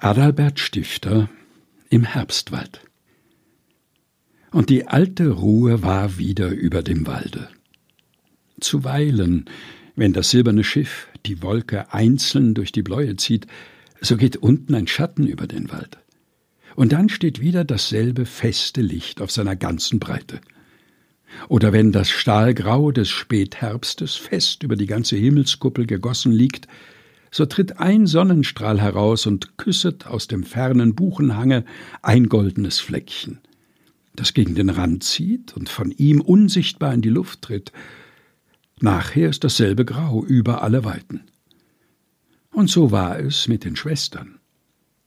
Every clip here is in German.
Adalbert Stifter im Herbstwald. Und die alte Ruhe war wieder über dem Walde. Zuweilen, wenn das silberne Schiff die Wolke einzeln durch die Bläue zieht, so geht unten ein Schatten über den Wald. Und dann steht wieder dasselbe feste Licht auf seiner ganzen Breite. Oder wenn das Stahlgrau des Spätherbstes fest über die ganze Himmelskuppel gegossen liegt, so tritt ein Sonnenstrahl heraus und küsset aus dem fernen Buchenhange ein goldenes Fleckchen, das gegen den Rand zieht und von ihm unsichtbar in die Luft tritt. Nachher ist dasselbe Grau über alle Weiten. Und so war es mit den Schwestern.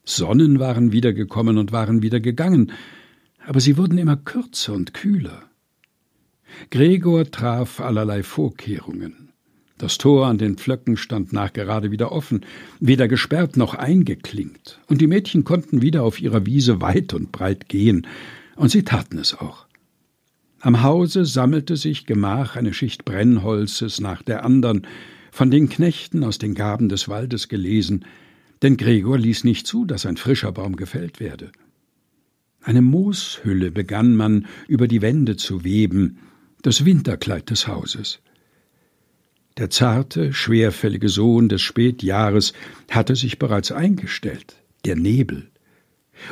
Sonnen waren wiedergekommen und waren wieder gegangen, aber sie wurden immer kürzer und kühler. Gregor traf allerlei Vorkehrungen. Das Tor an den Pflöcken stand nachgerade wieder offen, weder gesperrt noch eingeklinkt, und die Mädchen konnten wieder auf ihrer Wiese weit und breit gehen, und sie taten es auch. Am Hause sammelte sich gemach eine Schicht Brennholzes nach der andern, von den Knechten aus den Gaben des Waldes gelesen, denn Gregor ließ nicht zu, dass ein frischer Baum gefällt werde. Eine Mooshülle begann man über die Wände zu weben, das Winterkleid des Hauses. Der zarte, schwerfällige Sohn des Spätjahres hatte sich bereits eingestellt, der Nebel.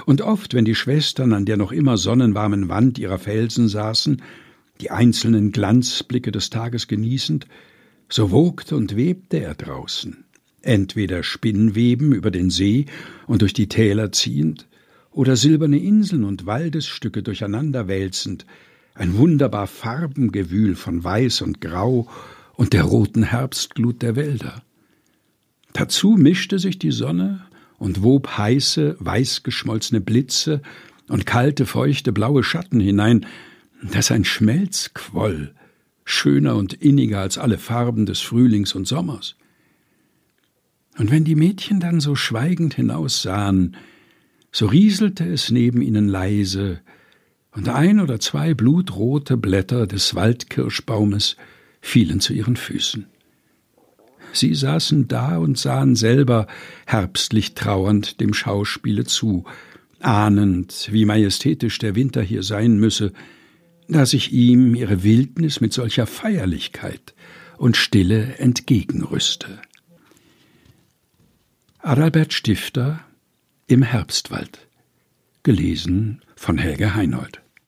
Und oft, wenn die Schwestern an der noch immer sonnenwarmen Wand ihrer Felsen saßen, die einzelnen Glanzblicke des Tages genießend, so wogte und webte er draußen, entweder Spinnweben über den See und durch die Täler ziehend, oder silberne Inseln und Waldesstücke durcheinander wälzend, ein wunderbar Farbengewühl von Weiß und Grau und der roten Herbstglut der Wälder. Dazu mischte sich die Sonne und wob heiße, weißgeschmolzene Blitze und kalte, feuchte, blaue Schatten hinein, dass ein Schmelz quoll, schöner und inniger als alle Farben des Frühlings und Sommers. Und wenn die Mädchen dann so schweigend hinaussahen, so rieselte es neben ihnen leise, und ein oder zwei blutrote Blätter des Waldkirschbaumes fielen zu ihren Füßen. Sie saßen da und sahen selber herbstlich trauernd dem Schauspiele zu, ahnend, wie majestätisch der Winter hier sein müsse, da sich ihm ihre Wildnis mit solcher Feierlichkeit und Stille entgegenrüste. Adalbert Stifter im Herbstwald gelesen von Helge Heinold